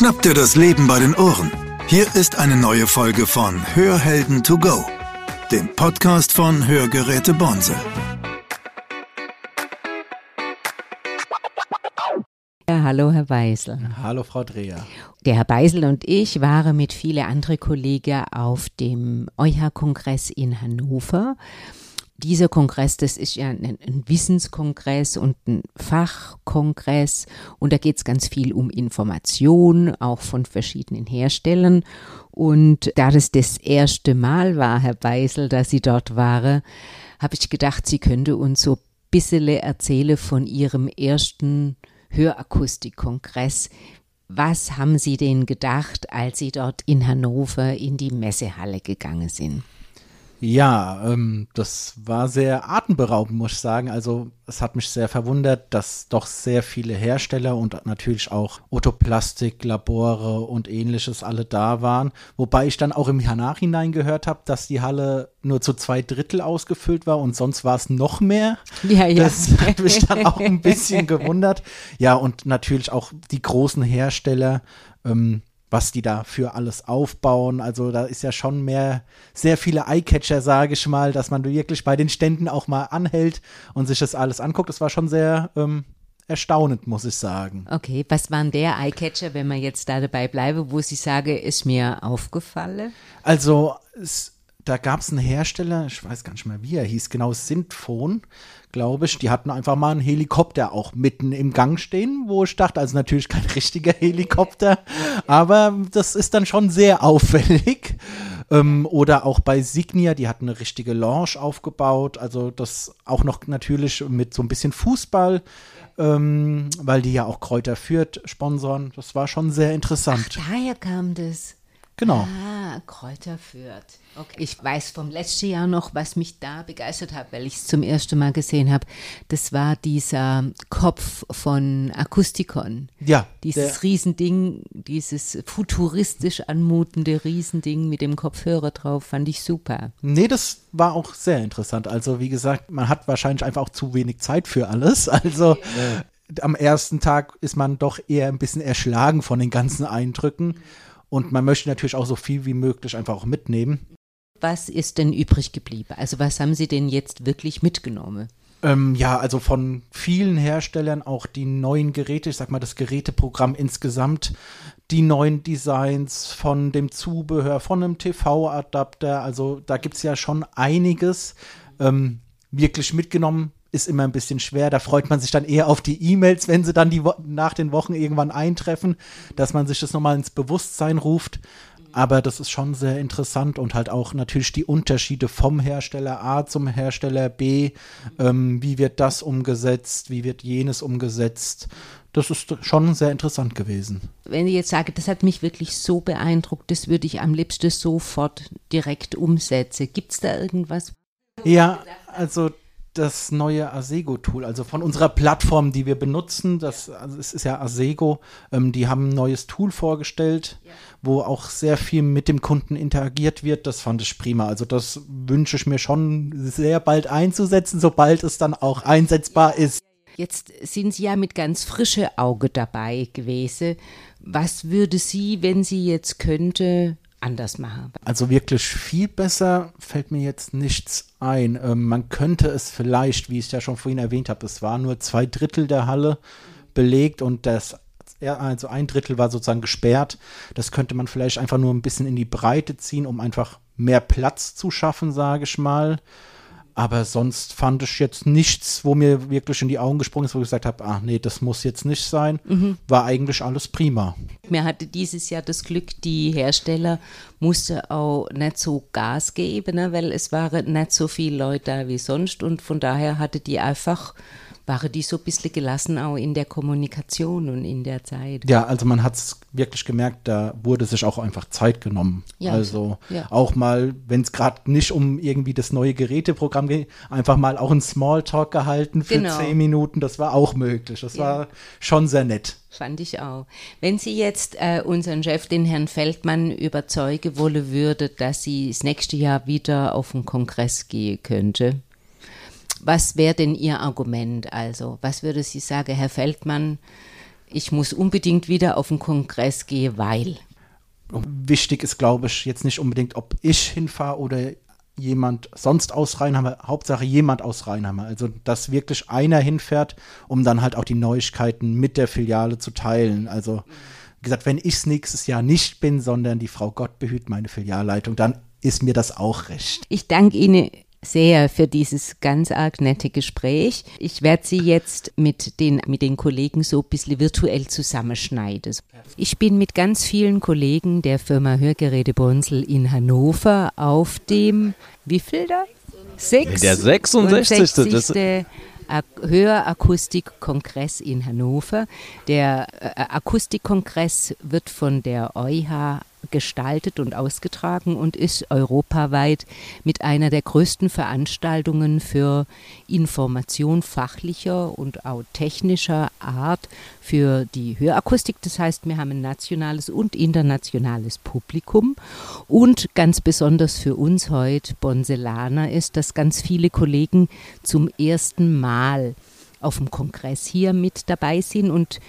Schnapp dir das Leben bei den Ohren. Hier ist eine neue Folge von Hörhelden to go, dem Podcast von Hörgeräte Bonse. Ja, hallo, Herr Beisel. Hallo, Frau Dreher. Der Herr Beisel und ich waren mit vielen anderen Kollegen auf dem EuH-Kongress in Hannover dieser Kongress, das ist ja ein, ein Wissenskongress und ein Fachkongress und da geht es ganz viel um Information, auch von verschiedenen Herstellern. Und da das das erste Mal war, Herr Beisel, dass Sie dort waren, habe ich gedacht, Sie könnte uns so ein bisschen erzählen von Ihrem ersten Hörakustikkongress. Was haben Sie denn gedacht, als Sie dort in Hannover in die Messehalle gegangen sind? Ja, ähm, das war sehr atemberaubend, muss ich sagen. Also es hat mich sehr verwundert, dass doch sehr viele Hersteller und natürlich auch Otoplastik, Labore und ähnliches alle da waren. Wobei ich dann auch im Nachhinein gehört habe, dass die Halle nur zu zwei Drittel ausgefüllt war und sonst war es noch mehr. Ja, ja. Das hat mich dann auch ein bisschen gewundert. Ja, und natürlich auch die großen Hersteller. Ähm, was die da für alles aufbauen. Also da ist ja schon mehr, sehr viele Eyecatcher, sage ich mal, dass man wirklich bei den Ständen auch mal anhält und sich das alles anguckt. Das war schon sehr ähm, erstaunend, muss ich sagen. Okay, was waren der Eyecatcher, wenn man jetzt da dabei bleibe, wo Sie sagen, ist mir aufgefallen? Also es, da gab es einen Hersteller, ich weiß gar nicht mehr, wie er hieß, genau, Synthphone glaube ich. Die hatten einfach mal einen Helikopter auch mitten im Gang stehen, wo ich dachte, also natürlich kein richtiger Helikopter, aber das ist dann schon sehr auffällig. Ähm, oder auch bei Signia, die hatten eine richtige Lounge aufgebaut, also das auch noch natürlich mit so ein bisschen Fußball. Ähm, weil die ja auch Kräuter führt, sponsoren. Das war schon sehr interessant. Ach, daher kam das. Genau. Ah, Kräuter führt. Okay. Ich weiß vom letzten Jahr noch, was mich da begeistert hat, weil ich es zum ersten Mal gesehen habe. Das war dieser Kopf von Akustikon. Ja. Dieses Riesending, dieses futuristisch anmutende Riesending mit dem Kopfhörer drauf, fand ich super. Nee, das war auch sehr interessant. Also, wie gesagt, man hat wahrscheinlich einfach auch zu wenig Zeit für alles. Also. Ja. Am ersten Tag ist man doch eher ein bisschen erschlagen von den ganzen Eindrücken. Und man möchte natürlich auch so viel wie möglich einfach auch mitnehmen. Was ist denn übrig geblieben? Also was haben Sie denn jetzt wirklich mitgenommen? Ähm, ja, also von vielen Herstellern auch die neuen Geräte, ich sag mal das Geräteprogramm insgesamt, die neuen Designs von dem Zubehör, von einem TV-Adapter, also da gibt es ja schon einiges ähm, wirklich mitgenommen. Ist immer ein bisschen schwer. Da freut man sich dann eher auf die E-Mails, wenn sie dann die nach den Wochen irgendwann eintreffen, dass man sich das nochmal ins Bewusstsein ruft. Aber das ist schon sehr interessant und halt auch natürlich die Unterschiede vom Hersteller A zum Hersteller B. Ähm, wie wird das umgesetzt? Wie wird jenes umgesetzt? Das ist schon sehr interessant gewesen. Wenn ich jetzt sage, das hat mich wirklich so beeindruckt, das würde ich am liebsten sofort direkt umsetzen. Gibt es da irgendwas? Ja, also das neue Asego-Tool, also von unserer Plattform, die wir benutzen. Das also es ist ja Asego. Ähm, die haben ein neues Tool vorgestellt, ja. wo auch sehr viel mit dem Kunden interagiert wird. Das fand ich prima. Also das wünsche ich mir schon sehr bald einzusetzen, sobald es dann auch einsetzbar ist. Jetzt sind Sie ja mit ganz frischem Auge dabei gewesen. Was würde Sie, wenn Sie jetzt könnte, anders machen? Also wirklich viel besser fällt mir jetzt nichts ein. Ähm, man könnte es vielleicht, wie ich ja schon vorhin erwähnt habe, es war nur zwei Drittel der Halle belegt und das also ein Drittel war sozusagen gesperrt. Das könnte man vielleicht einfach nur ein bisschen in die Breite ziehen, um einfach mehr Platz zu schaffen, sage ich mal. Aber sonst fand ich jetzt nichts, wo mir wirklich in die Augen gesprungen ist, wo ich gesagt habe, ach nee, das muss jetzt nicht sein. Mhm. War eigentlich alles prima. Mir hatte dieses Jahr das Glück, die Hersteller mussten auch nicht so Gas geben, ne, weil es waren nicht so viele Leute da wie sonst und von daher hatte die einfach waren die so ein bisschen gelassen auch in der Kommunikation und in der Zeit. Ja, also man hat es wirklich gemerkt, da wurde sich auch einfach Zeit genommen. Ja, also ja. auch mal, wenn es gerade nicht um irgendwie das neue Geräteprogramm geht, einfach mal auch ein Smalltalk gehalten für genau. zehn Minuten, das war auch möglich. Das ja. war schon sehr nett. Fand ich auch. Wenn Sie jetzt äh, unseren Chef, den Herrn Feldmann, überzeugen wollen würde, dass sie das nächste Jahr wieder auf den Kongress gehen könnte, was wäre denn Ihr Argument? Also, was würde Sie sagen, Herr Feldmann? ich muss unbedingt wieder auf den Kongress gehen, weil. Wichtig ist, glaube ich, jetzt nicht unbedingt, ob ich hinfahre oder jemand sonst aus Rheinheimer, Hauptsache jemand aus Rheinheimer. Also, dass wirklich einer hinfährt, um dann halt auch die Neuigkeiten mit der Filiale zu teilen. Also, wie gesagt, wenn ich es nächstes Jahr nicht bin, sondern die Frau Gott behüt meine Filialleitung, dann ist mir das auch recht. Ich danke Ihnen sehr für dieses ganz arg nette Gespräch. Ich werde Sie jetzt mit den, mit den Kollegen so ein bisschen virtuell zusammenschneiden. Ich bin mit ganz vielen Kollegen der Firma Hörgeräte Bonsel in Hannover auf dem, wie viel da? Sechs der 66. 60. Hörakustikkongress in Hannover. Der äh, Akustikkongress wird von der EuH gestaltet und ausgetragen und ist europaweit mit einer der größten Veranstaltungen für Information fachlicher und auch technischer Art für die Hörakustik. Das heißt, wir haben ein nationales und internationales Publikum und ganz besonders für uns heute Bonselaner ist, dass ganz viele Kollegen zum ersten Mal auf dem Kongress hier mit dabei sind und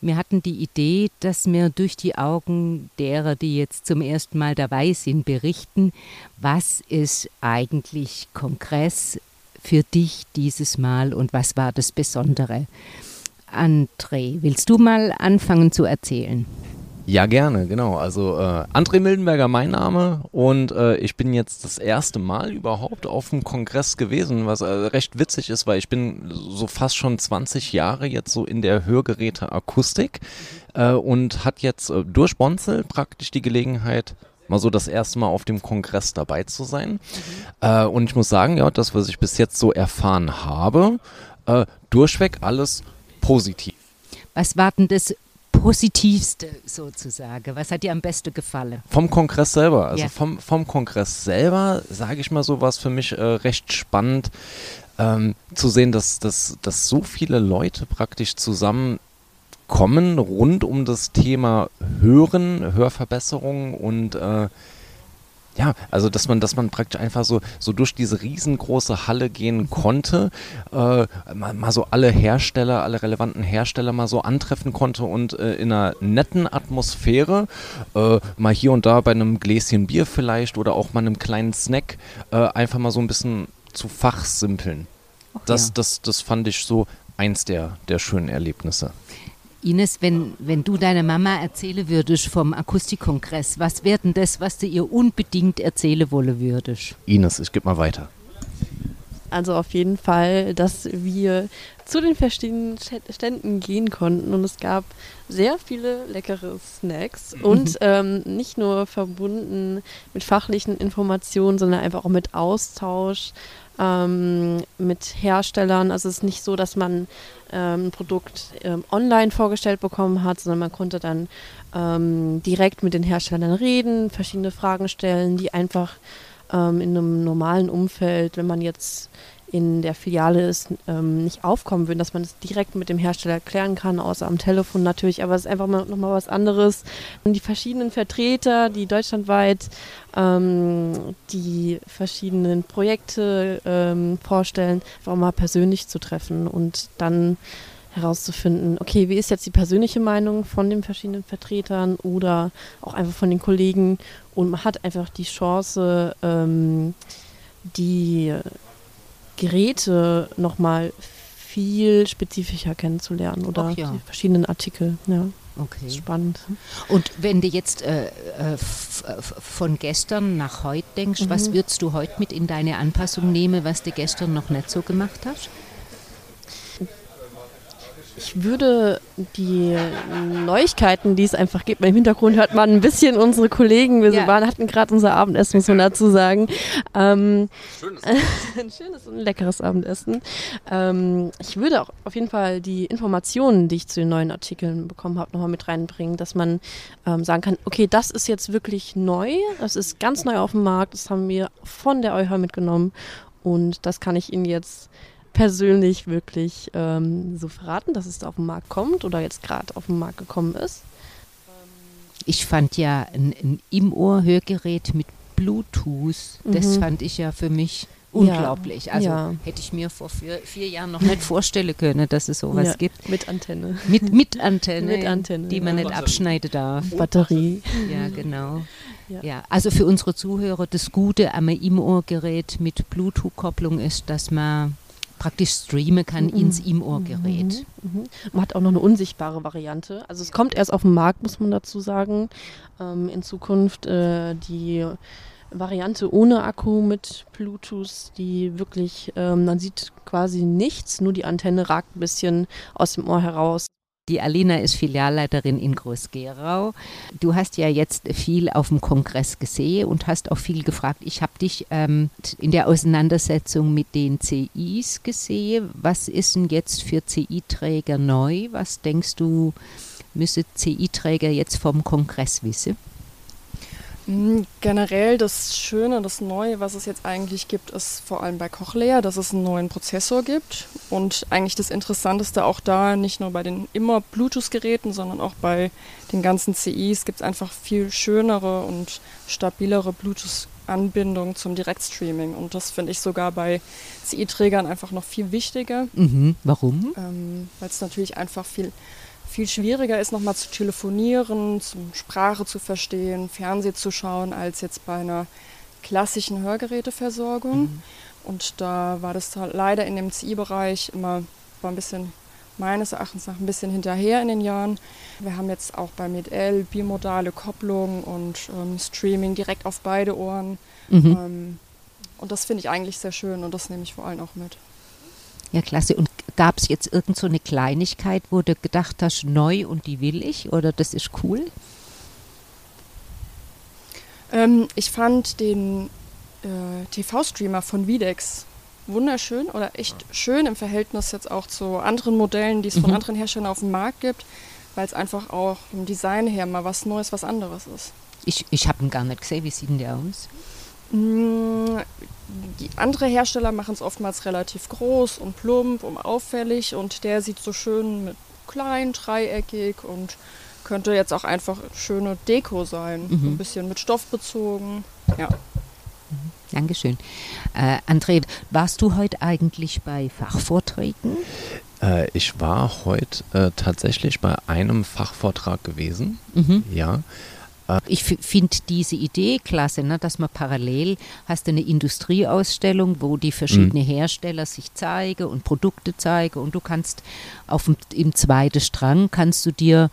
wir hatten die Idee, dass wir durch die Augen derer, die jetzt zum ersten Mal dabei sind, berichten, was ist eigentlich Kongress für dich dieses Mal und was war das Besondere. André, willst du mal anfangen zu erzählen? Ja, gerne, genau. Also äh, André Mildenberger mein Name und äh, ich bin jetzt das erste Mal überhaupt auf dem Kongress gewesen, was äh, recht witzig ist, weil ich bin so fast schon 20 Jahre jetzt so in der Hörgeräte Akustik äh, und hat jetzt äh, durch Bonzel praktisch die Gelegenheit, mal so das erste Mal auf dem Kongress dabei zu sein. Mhm. Äh, und ich muss sagen, ja, das, was ich bis jetzt so erfahren habe, äh, durchweg alles positiv. Was war denn das Positivste sozusagen? Was hat dir am besten gefallen? Vom Kongress selber. Also ja. vom, vom Kongress selber, sage ich mal so, war es für mich äh, recht spannend ähm, zu sehen, dass, dass, dass so viele Leute praktisch zusammenkommen rund um das Thema Hören, Hörverbesserung und äh, ja, also dass man, dass man praktisch einfach so, so durch diese riesengroße Halle gehen konnte, äh, mal, mal, so alle Hersteller, alle relevanten Hersteller mal so antreffen konnte und äh, in einer netten Atmosphäre, äh, mal hier und da bei einem Gläschen Bier vielleicht oder auch mal einem kleinen Snack, äh, einfach mal so ein bisschen zu fachsimpeln. Das, ja. das, das fand ich so eins der, der schönen Erlebnisse. Ines, wenn, wenn du deiner Mama erzählen würdest vom Akustikkongress, was wäre denn das, was du ihr unbedingt erzählen wollen würdest? Ines, ich gebe mal weiter. Also auf jeden Fall, dass wir zu den verschiedenen Ständen gehen konnten und es gab sehr viele leckere Snacks und ähm, nicht nur verbunden mit fachlichen Informationen, sondern einfach auch mit Austausch ähm, mit Herstellern. Also es ist nicht so, dass man ähm, ein Produkt ähm, online vorgestellt bekommen hat, sondern man konnte dann ähm, direkt mit den Herstellern reden, verschiedene Fragen stellen, die einfach ähm, in einem normalen Umfeld, wenn man jetzt in der Filiale ist, ähm, nicht aufkommen würden, dass man es direkt mit dem Hersteller klären kann, außer am Telefon natürlich, aber es ist einfach mal, nochmal was anderes. Und die verschiedenen Vertreter, die deutschlandweit ähm, die verschiedenen Projekte ähm, vorstellen, einfach mal persönlich zu treffen und dann herauszufinden, okay, wie ist jetzt die persönliche Meinung von den verschiedenen Vertretern oder auch einfach von den Kollegen und man hat einfach die Chance, ähm, die Geräte nochmal viel spezifischer kennenzulernen oder ja. die verschiedenen Artikel. Ja. Okay. Spannend. Und wenn du jetzt äh, äh, von gestern nach heute denkst, mhm. was würdest du heute mit in deine Anpassung nehmen, was du gestern noch nicht so gemacht hast? Ich würde die Neuigkeiten, die es einfach gibt, im Hintergrund hört man ein bisschen unsere Kollegen. Wir ja. waren, hatten gerade unser Abendessen, muss man dazu sagen. Ähm, schönes. ein schönes und leckeres Abendessen. Ähm, ich würde auch auf jeden Fall die Informationen, die ich zu den neuen Artikeln bekommen habe, nochmal mit reinbringen, dass man ähm, sagen kann, okay, das ist jetzt wirklich neu, das ist ganz neu auf dem Markt, das haben wir von der EuH mitgenommen und das kann ich Ihnen jetzt persönlich wirklich ähm, so verraten, dass es auf den Markt kommt oder jetzt gerade auf den Markt gekommen ist? Ich fand ja ein, ein Im-Ohr-Hörgerät mit Bluetooth, mhm. das fand ich ja für mich unglaublich. Ja, also ja. hätte ich mir vor vier, vier, Jahren noch nicht vorstellen können, dass es sowas Ja, gibt. Mit Antenne. Mit, mit Antenne, Mit Antenne, die man nicht abschneiden darf. Batterie. Ja, genau. Ja. Ja. also für unsere Zuhörer, das Gute am Im-Ohr-Gerät mit Bluetooth-Kopplung ist, dass man praktisch streamen kann Mhm. ins Im-Ohr-Gerät. Mhm. Man hat auch noch eine unsichtbare Variante. Also es kommt erst auf den Markt, muss man dazu sagen. Ähm, in Zukunft äh, die Variante ohne Akku mit Bluetooth, die wirklich, ähm, man sieht quasi nichts, nur die Antenne ragt ein bisschen aus dem Ohr heraus. Die Alina ist Filialleiterin in Groß-Gerau. Du hast ja jetzt viel auf dem Kongress gesehen und hast auch viel gefragt. Ich habe dich ähm, in der Auseinandersetzung mit den CIs gesehen. Was ist denn jetzt für CI-Träger neu? Was denkst du, müsse CI-Träger jetzt vom Kongress wissen? Mm, Generell das Schöne, das Neue, was es jetzt eigentlich gibt, ist vor allem bei Cochlea, dass es einen neuen Prozessor gibt. Und eigentlich das Interessanteste auch da, nicht nur bei den immer Bluetooth-Geräten, sondern auch bei den ganzen CIs gibt es einfach viel schönere und stabilere Bluetooth-Anbindungen zum Direktstreaming. Und das finde ich sogar bei CI-Trägern einfach noch viel wichtiger, Mhm. Warum? ähm, weil es natürlich einfach viel, viel schwieriger ist, nochmal zu telefonieren, zum Sprache zu verstehen, Fernsehen zu schauen, als jetzt bei einer klassischen Hörgeräteversorgung. Und da war das da leider in dem CI-Bereich immer war ein bisschen, meines Erachtens nach, ein bisschen hinterher in den Jahren. Wir haben jetzt auch bei MedL bimodale Kopplung und ähm, Streaming direkt auf beide Ohren. Mhm. Ähm, und das finde ich eigentlich sehr schön und das nehme ich vor allem auch mit. Ja, klasse. Und gab es jetzt irgend so eine Kleinigkeit, wo du gedacht hast, neu und die will ich oder das ist cool? Ähm, ich fand den äh, TV-Streamer von Videx wunderschön oder echt schön im Verhältnis jetzt auch zu anderen Modellen, die es von Mhm. anderen Herstellern auf dem Markt gibt, weil es einfach auch vom Design her mal was Neues, was anderes ist. Ich, ich habe ihn gar nicht gesehen. Wie sieht denn der aus? Die andere Hersteller machen es oftmals relativ groß und plump und auffällig und der sieht so schön mit klein, dreieckig und könnte jetzt auch einfach schöne Deko sein. Mhm. ein bisschen mit Stoff bezogen. Ja. Dankeschön. Äh, André, warst du heute eigentlich bei Fachvorträgen? Äh, ich war heute äh, tatsächlich bei einem Fachvortrag gewesen. Mhm. Ja. Ich finde diese Idee klasse, ne, dass man parallel hast eine Industrieausstellung, wo die verschiedenen Hersteller sich zeigen und Produkte zeigen und du kannst auf dem, im zweiten Strang kannst du dir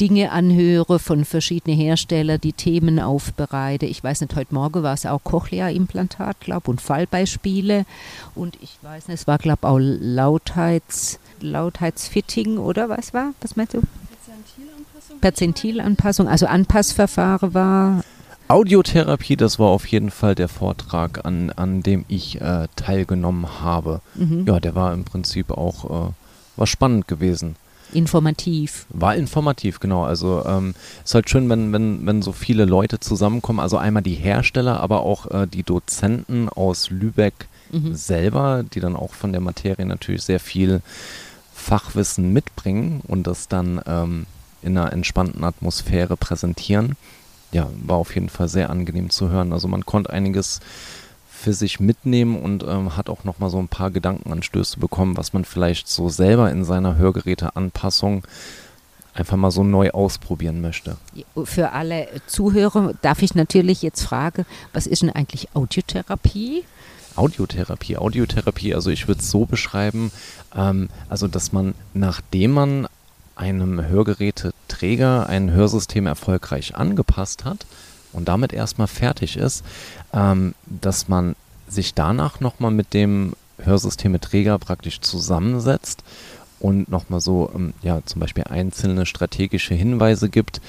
Dinge anhören von verschiedenen Herstellern, die Themen aufbereiten. Ich weiß nicht, heute Morgen war es auch Cochlea-Implantat, glaube und Fallbeispiele und ich weiß nicht, es war glaube auch Lautheits, Lautheitsfitting oder was war? Was meinst du? Perzentilanpassung, also Anpassverfahren war. Audiotherapie, das war auf jeden Fall der Vortrag, an, an dem ich äh, teilgenommen habe. Mhm. Ja, der war im Prinzip auch äh, war spannend gewesen. Informativ. War informativ, genau. Also ähm, ist halt schön, wenn, wenn, wenn so viele Leute zusammenkommen. Also einmal die Hersteller, aber auch äh, die Dozenten aus Lübeck Mhm. selber, die dann auch von der Materie natürlich sehr viel Fachwissen mitbringen und das dann ähm, in einer entspannten Atmosphäre präsentieren. Ja, war auf jeden Fall sehr angenehm zu hören. Also man konnte einiges für sich mitnehmen und ähm, hat auch nochmal so ein paar Gedankenanstöße bekommen, was man vielleicht so selber in seiner Hörgeräteanpassung einfach mal so neu ausprobieren möchte. Für alle Zuhörer darf ich natürlich jetzt fragen, was ist denn eigentlich Audiotherapie? Audiotherapie, Audiotherapie, also ich würde es so beschreiben, ähm, also dass man, nachdem man einem Hörgeräteträger ein Hörsystem erfolgreich angepasst hat und damit erstmal fertig ist, ähm, dass man sich danach nochmal mit dem Hörsystemeträger praktisch zusammensetzt und nochmal so, ähm, ja, zum Beispiel einzelne strategische Hinweise gibt,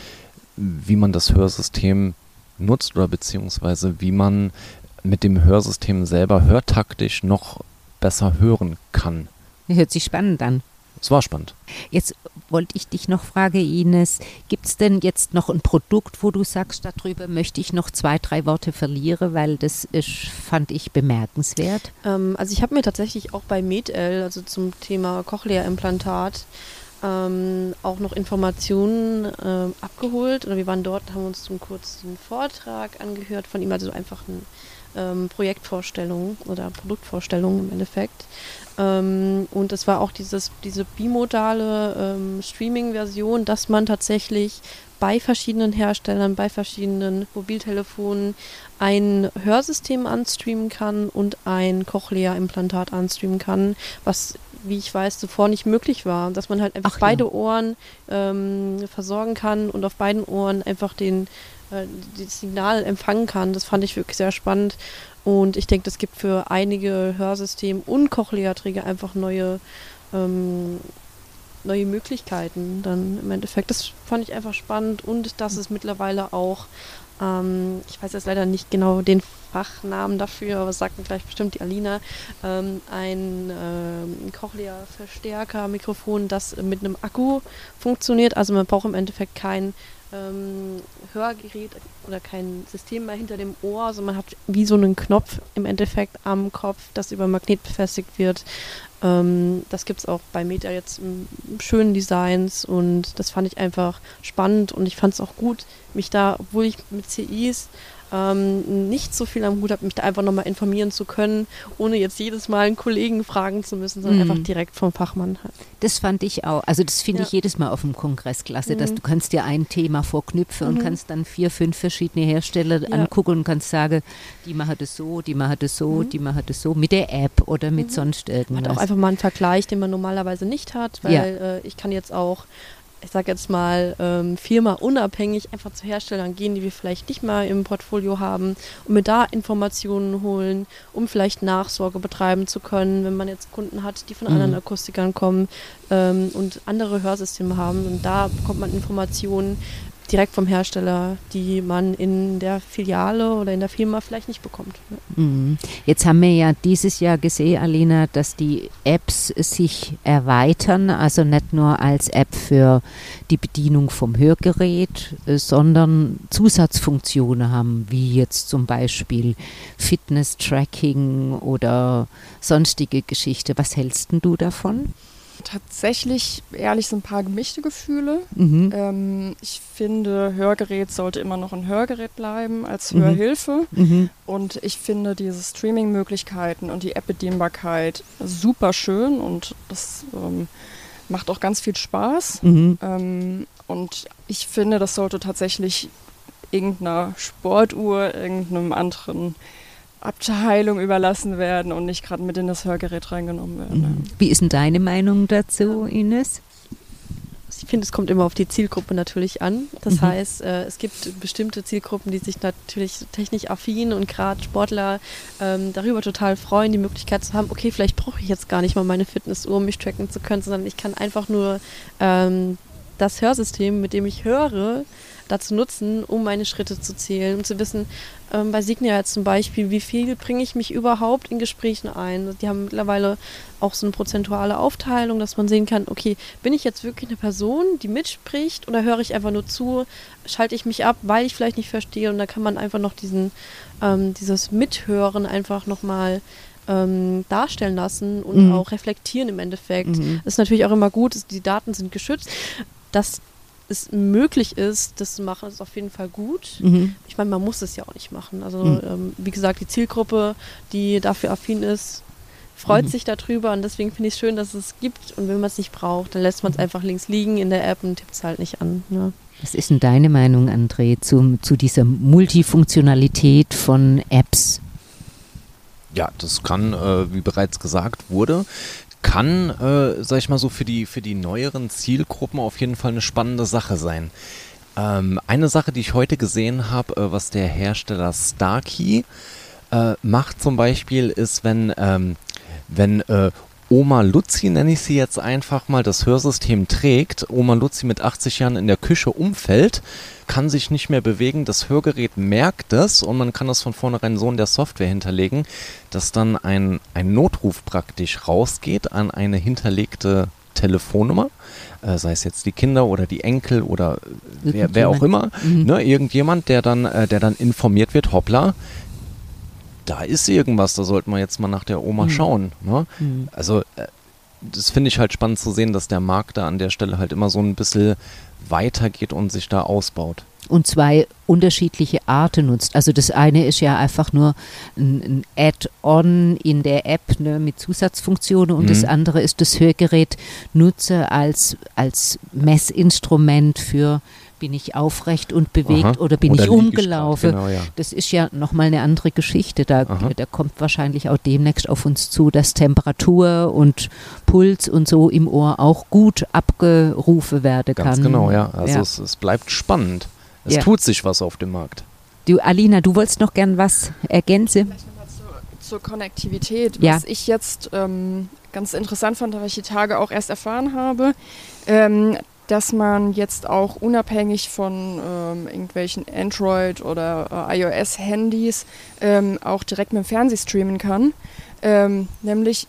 wie man das Hörsystem nutzt oder beziehungsweise wie man mit dem Hörsystem selber hörtaktisch noch besser hören kann. Hört sich spannend an. Es war spannend. Jetzt wollte ich dich noch fragen, Ines, gibt es denn jetzt noch ein Produkt, wo du sagst, darüber möchte ich noch zwei, drei Worte verlieren, weil das ist, fand ich bemerkenswert. Ähm, also ich habe mir tatsächlich auch bei MedL, also zum Thema Cochlea-Implantat, ähm, auch noch Informationen ähm, abgeholt. Oder wir waren dort, haben uns zum kurzen Vortrag angehört von ihm, also einfach ein ähm, Projektvorstellung oder Produktvorstellung im Endeffekt. Ähm, und es war auch dieses, diese bimodale ähm, Streaming-Version, dass man tatsächlich bei verschiedenen Herstellern, bei verschiedenen Mobiltelefonen ein Hörsystem anstreamen kann und ein Cochlea-Implantat anstreamen kann, was, wie ich weiß, zuvor nicht möglich war. Dass man halt einfach Ach, beide ja. Ohren ähm, versorgen kann und auf beiden Ohren einfach den, das Signal empfangen kann. Das fand ich wirklich sehr spannend. Und ich denke, das gibt für einige Hörsystem- und Cochlea-Träger einfach neue ähm, neue Möglichkeiten dann im Endeffekt. Das fand ich einfach spannend und dass es mittlerweile auch, ähm, ich weiß jetzt leider nicht genau den Fachnamen dafür, aber sagt mir gleich bestimmt die Alina, ähm, ein ähm, Cochlea-Verstärker-Mikrofon, das mit einem Akku funktioniert. Also man braucht im Endeffekt kein ähm, Hörgerät oder kein System mehr hinter dem Ohr, sondern man hat wie so einen Knopf im Endeffekt am Kopf, das über Magnet befestigt wird. Ähm, das gibt es auch bei Meta jetzt in schönen Designs und das fand ich einfach spannend und ich fand es auch gut, mich da, obwohl ich mit CIs ähm, nicht so viel am Hut habe, mich da einfach nochmal informieren zu können, ohne jetzt jedes Mal einen Kollegen fragen zu müssen, sondern mhm. einfach direkt vom Fachmann. Das fand ich auch. Also das finde ja. ich jedes Mal auf dem Kongress klasse, mhm. dass du kannst dir ein Thema vorknüpfen mhm. und kannst dann vier, fünf verschiedene Hersteller ja. angucken und kannst sagen, die machen das so, die machen das so, mhm. die machen das so, mit der App oder mit mhm. sonst irgendwas. Man hat auch einfach mal einen Vergleich, den man normalerweise nicht hat, weil ja. äh, ich kann jetzt auch ich sage jetzt mal, ähm, Firma unabhängig einfach zu Herstellern gehen, die wir vielleicht nicht mal im Portfolio haben und mir da Informationen holen, um vielleicht Nachsorge betreiben zu können, wenn man jetzt Kunden hat, die von mhm. anderen Akustikern kommen ähm, und andere Hörsysteme haben. Und da bekommt man Informationen, direkt vom Hersteller, die man in der Filiale oder in der Firma vielleicht nicht bekommt. Mhm. Jetzt haben wir ja dieses Jahr gesehen, Alina, dass die Apps sich erweitern, also nicht nur als App für die Bedienung vom Hörgerät, äh, sondern Zusatzfunktionen haben, wie jetzt zum Beispiel Fitness-Tracking oder sonstige Geschichte. Was hältst du davon? Tatsächlich ehrlich so ein paar gemischte Gefühle. Mhm. Ähm, ich finde, Hörgerät sollte immer noch ein Hörgerät bleiben als mhm. Hörhilfe. Mhm. Und ich finde diese Streaming-Möglichkeiten und die App-Bedienbarkeit super schön und das ähm, macht auch ganz viel Spaß. Mhm. Ähm, und ich finde, das sollte tatsächlich irgendeiner Sportuhr, irgendeinem anderen Abteilung überlassen werden und nicht gerade mit in das Hörgerät reingenommen werden. Mhm. Wie ist denn deine Meinung dazu, Ines? Ich finde, es kommt immer auf die Zielgruppe natürlich an. Das mhm. heißt, äh, es gibt bestimmte Zielgruppen, die sich natürlich technisch affin und gerade Sportler ähm, darüber total freuen, die Möglichkeit zu haben, okay, vielleicht brauche ich jetzt gar nicht mal meine Fitnessuhr, um mich tracken zu können, sondern ich kann einfach nur ähm, das Hörsystem, mit dem ich höre, dazu nutzen, um meine Schritte zu zählen, um zu wissen, ähm, bei Signia jetzt zum Beispiel, wie viel bringe ich mich überhaupt in Gesprächen ein. Die haben mittlerweile auch so eine prozentuale Aufteilung, dass man sehen kann, okay, bin ich jetzt wirklich eine Person, die mitspricht oder höre ich einfach nur zu, schalte ich mich ab, weil ich vielleicht nicht verstehe und da kann man einfach noch diesen, ähm, dieses Mithören einfach nochmal ähm, darstellen lassen und mhm. auch reflektieren im Endeffekt. Mhm. Ist natürlich auch immer gut, die Daten sind geschützt. Das es möglich ist, das zu machen, ist auf jeden Fall gut. Mhm. Ich meine, man muss es ja auch nicht machen. Also, mhm. ähm, wie gesagt, die Zielgruppe, die dafür affin ist, freut mhm. sich darüber und deswegen finde ich es schön, dass es gibt. Und wenn man es nicht braucht, dann lässt man es mhm. einfach links liegen in der App und tippt es halt nicht an. Ja. Was ist denn deine Meinung, André, zu, zu dieser Multifunktionalität von Apps? Ja, das kann, äh, wie bereits gesagt wurde, kann, äh, sag ich mal so, für die, für die neueren Zielgruppen auf jeden Fall eine spannende Sache sein. Ähm, eine Sache, die ich heute gesehen habe, äh, was der Hersteller Starkey äh, macht zum Beispiel, ist, wenn, ähm, wenn äh, Oma Luzi, nenne ich sie jetzt einfach mal, das Hörsystem trägt, Oma Luzi mit 80 Jahren in der Küche umfällt, kann sich nicht mehr bewegen, das Hörgerät merkt es und man kann das von vornherein so in der Software hinterlegen, dass dann ein, ein Notruf praktisch rausgeht an eine hinterlegte Telefonnummer, äh, sei es jetzt die Kinder oder die Enkel oder wer, wer auch immer, mhm. ne, irgendjemand, der dann, äh, der dann informiert wird, hoppla, da ist irgendwas, da sollte man jetzt mal nach der Oma mhm. schauen. Ne? Mhm. Also äh, das finde ich halt spannend zu sehen, dass der Markt da an der Stelle halt immer so ein bisschen weitergeht und sich da ausbaut und zwei unterschiedliche Arten nutzt. Also das eine ist ja einfach nur ein, ein Add-on in der App ne, mit Zusatzfunktionen und mhm. das andere ist das Hörgerät nutze als, als Messinstrument für bin ich aufrecht und bewegt Aha. oder bin oder ich umgelaufen? Genau, ja. Das ist ja nochmal eine andere Geschichte. Da, da kommt wahrscheinlich auch demnächst auf uns zu, dass Temperatur und Puls und so im Ohr auch gut abgerufen werden kann. Ganz genau, ja. Also ja. Es, es bleibt spannend. Es ja. tut sich was auf dem Markt. Du, Alina, du wolltest noch gern was ergänzen? Zur, zur Konnektivität, ja. was ich jetzt ähm, ganz interessant fand, was ich die Tage auch erst erfahren habe, ähm, dass man jetzt auch unabhängig von ähm, irgendwelchen Android- oder äh, iOS-Handys ähm, auch direkt mit dem Fernseh streamen kann. Ähm, nämlich,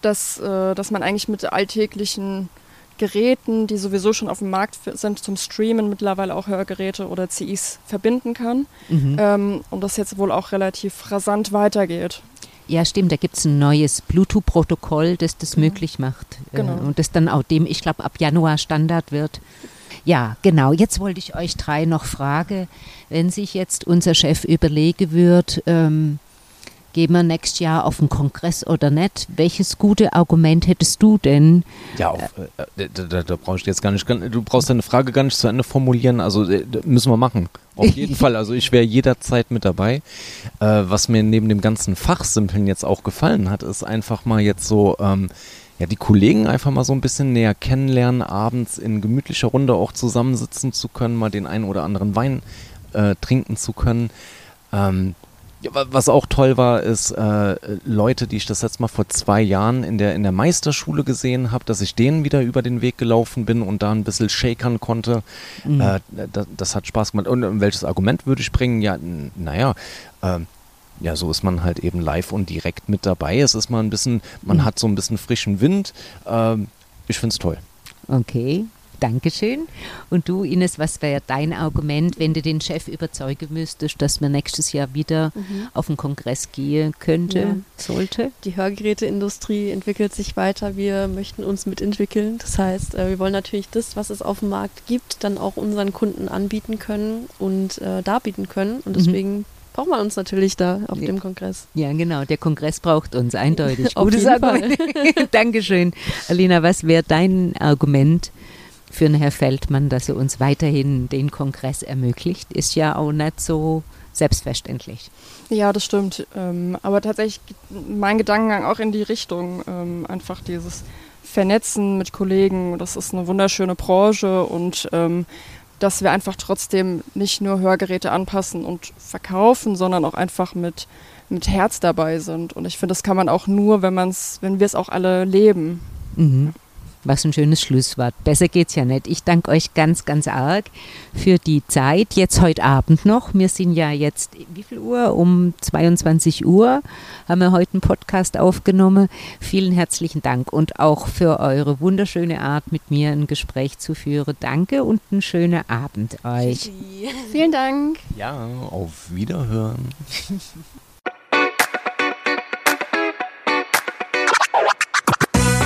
dass, äh, dass man eigentlich mit alltäglichen Geräten, die sowieso schon auf dem Markt sind, zum Streamen mittlerweile auch Hörgeräte oder CIs verbinden kann. Mhm. Ähm, und das jetzt wohl auch relativ rasant weitergeht. Ja, stimmt. Da gibt es ein neues Bluetooth-Protokoll, das das mhm. möglich macht. Äh, genau. Und das dann auch dem, ich glaube, ab Januar Standard wird. Ja, genau. Jetzt wollte ich euch drei noch fragen, wenn sich jetzt unser Chef überlegen wird, ähm, gehen wir nächstes Jahr auf den Kongress oder nicht? Welches gute Argument hättest du denn? Ja, auf, äh, da, da, da brauchst du jetzt gar nicht, du brauchst deine Frage gar nicht zu Ende formulieren. Also äh, müssen wir machen. Auf jeden Fall. Also ich wäre jederzeit mit dabei. Äh, was mir neben dem ganzen Fachsimpeln jetzt auch gefallen hat, ist einfach mal jetzt so. Ähm, ja, die Kollegen einfach mal so ein bisschen näher kennenlernen, abends in gemütlicher Runde auch zusammensitzen zu können, mal den einen oder anderen Wein äh, trinken zu können. Ähm, was auch toll war, ist äh, Leute, die ich das letzte Mal vor zwei Jahren in der, in der Meisterschule gesehen habe, dass ich denen wieder über den Weg gelaufen bin und da ein bisschen shakern konnte. Mhm. Äh, das, das, hat Spaß gemacht. Und welches Argument würde ich bringen? Ja, naja, äh, ja, so ist man halt eben live und direkt mit dabei. Es ist mal ein bisschen, man mhm. hat so ein bisschen frischen Wind. Ähm, ich finde es toll. Okay, Dankeschön. Und du, Ines, was wäre dein Argument, wenn du den Chef überzeugen müsstest, dass man nächstes Jahr wieder mhm. auf den Kongress gehen könnte, ja. sollte? Die Hörgeräteindustrie entwickelt sich weiter. Wir möchten uns mitentwickeln. Das heißt, äh, wir wollen natürlich das, was es auf dem Markt gibt, dann auch unseren Kunden anbieten können und äh, darbieten können. Und mhm. deswegen mhm braucht man uns natürlich da auf dem Kongress. Ja, genau. Der Kongress braucht uns eindeutig. Gutes Argument. Dankeschön. Alina, was wäre dein Argument, für den Herr Feldmann, dass er uns weiterhin den Kongress ermöglicht, ist ja auch nicht so selbstverständlich. Ja, das stimmt. Ähm, aber tatsächlich mein Gedankengang auch in die Richtung, ähm, einfach dieses Vernetzen mit Kollegen, das ist eine wunderschöne Branche und ähm, dass wir einfach trotzdem nicht nur Hörgeräte anpassen und verkaufen, sondern auch einfach mit, mit Herz dabei sind. Und ich finde, das kann man auch nur, wenn man's, wenn wir es auch alle leben. Mhm. Was ein schönes Schlusswort. Besser geht's ja nicht. Ich danke euch ganz, ganz arg für die Zeit. Jetzt heute Abend noch. Wir sind ja jetzt, wie viel Uhr? Um 22 Uhr haben wir heute einen Podcast aufgenommen. Vielen herzlichen Dank und auch für eure wunderschöne Art, mit mir ein Gespräch zu führen. Danke und einen schönen Abend euch. Vielen Dank. Ja, auf Wiederhören.